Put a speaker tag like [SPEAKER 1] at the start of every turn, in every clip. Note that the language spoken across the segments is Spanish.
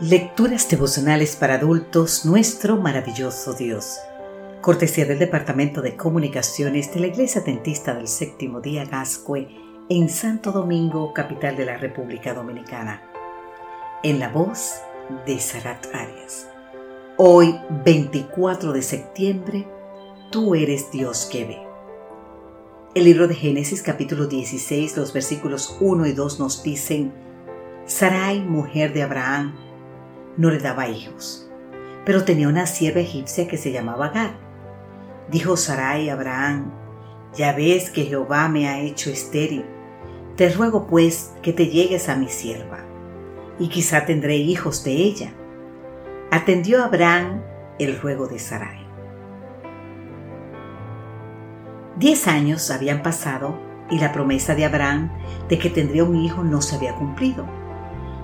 [SPEAKER 1] Lecturas devocionales para adultos, nuestro maravilloso Dios. Cortesía del Departamento de Comunicaciones de la Iglesia Dentista del Séptimo Día Gascue en Santo Domingo, capital de la República Dominicana. En la voz de Sarat Arias. Hoy, 24 de septiembre, tú eres Dios que ve. El libro de Génesis capítulo 16, los versículos 1 y 2 nos dicen, Sarai, mujer de Abraham, no le daba hijos, pero tenía una sierva egipcia que se llamaba Agar. Dijo Sarai a Abraham, ya ves que Jehová me ha hecho estéril, te ruego pues que te llegues a mi sierva, y quizá tendré hijos de ella. Atendió Abraham el ruego de Sarai. Diez años habían pasado y la promesa de Abraham de que tendría un hijo no se había cumplido.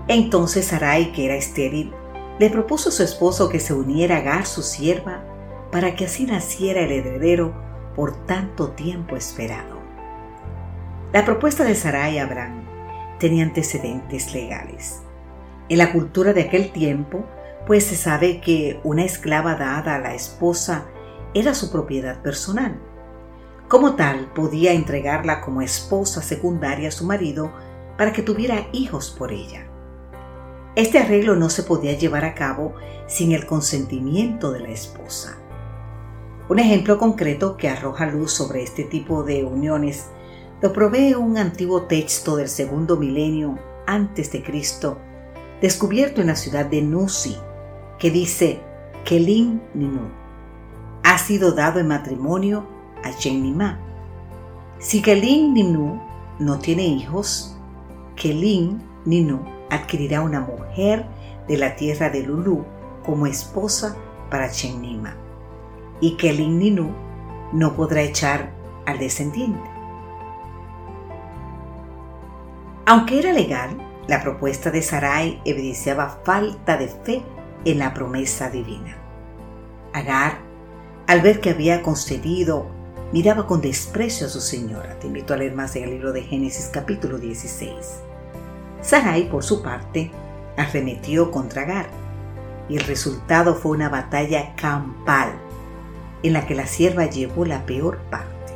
[SPEAKER 1] Entonces Sarai, que era estéril, le propuso a su esposo que se uniera a Agar, su sierva, para que así naciera el heredero por tanto tiempo esperado. La propuesta de Sarai a Abraham tenía antecedentes legales. En la cultura de aquel tiempo, pues se sabe que una esclava dada a la esposa era su propiedad personal. Como tal, podía entregarla como esposa secundaria a su marido para que tuviera hijos por ella. Este arreglo no se podía llevar a cabo sin el consentimiento de la esposa. Un ejemplo concreto que arroja luz sobre este tipo de uniones lo provee un antiguo texto del segundo milenio antes de Cristo, descubierto en la ciudad de Nusi, que dice Kelin Ninu ha sido dado en matrimonio a Nima. Si Kelin Ninu no tiene hijos, Kelin Ninu adquirirá una mujer de la tierra de Lulú como esposa para Chennima, y que el Ninu no podrá echar al descendiente. Aunque era legal, la propuesta de Sarai evidenciaba falta de fe en la promesa divina. Agar, al ver que había concedido, miraba con desprecio a su señora. Te invito a leer más en el libro de Génesis capítulo 16. Sarai, por su parte, arremetió contra Agar, y el resultado fue una batalla campal, en la que la sierva llevó la peor parte.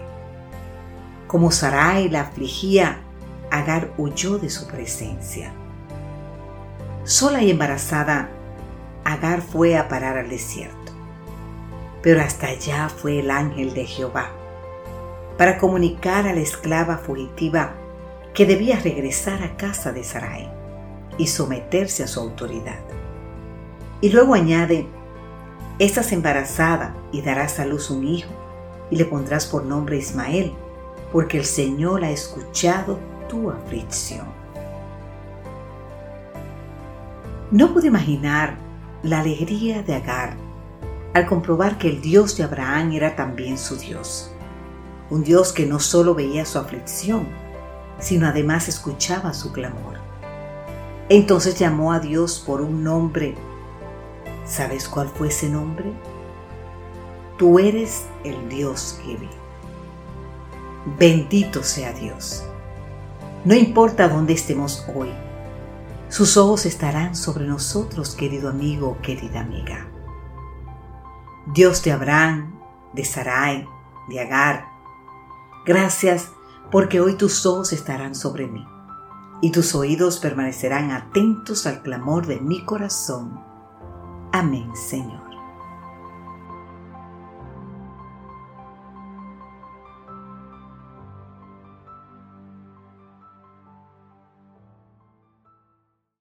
[SPEAKER 1] Como Sarai la afligía, Agar huyó de su presencia. Sola y embarazada, Agar fue a parar al desierto. Pero hasta allá fue el ángel de Jehová, para comunicar a la esclava fugitiva que debía regresar a casa de Sarai y someterse a su autoridad. Y luego añade, estás embarazada y darás a luz un hijo y le pondrás por nombre Ismael, porque el Señor ha escuchado tu aflicción. No pude imaginar la alegría de Agar al comprobar que el Dios de Abraham era también su Dios, un Dios que no solo veía su aflicción, sino además escuchaba su clamor. Entonces llamó a Dios por un nombre. ¿Sabes cuál fue ese nombre? Tú eres el Dios que ve. Bendito sea Dios. No importa dónde estemos hoy, sus ojos estarán sobre nosotros, querido amigo, querida amiga. Dios de Abraham, de Sarai, de Agar, gracias porque hoy tus ojos estarán sobre mí y tus oídos permanecerán atentos al clamor de mi corazón. Amén, Señor.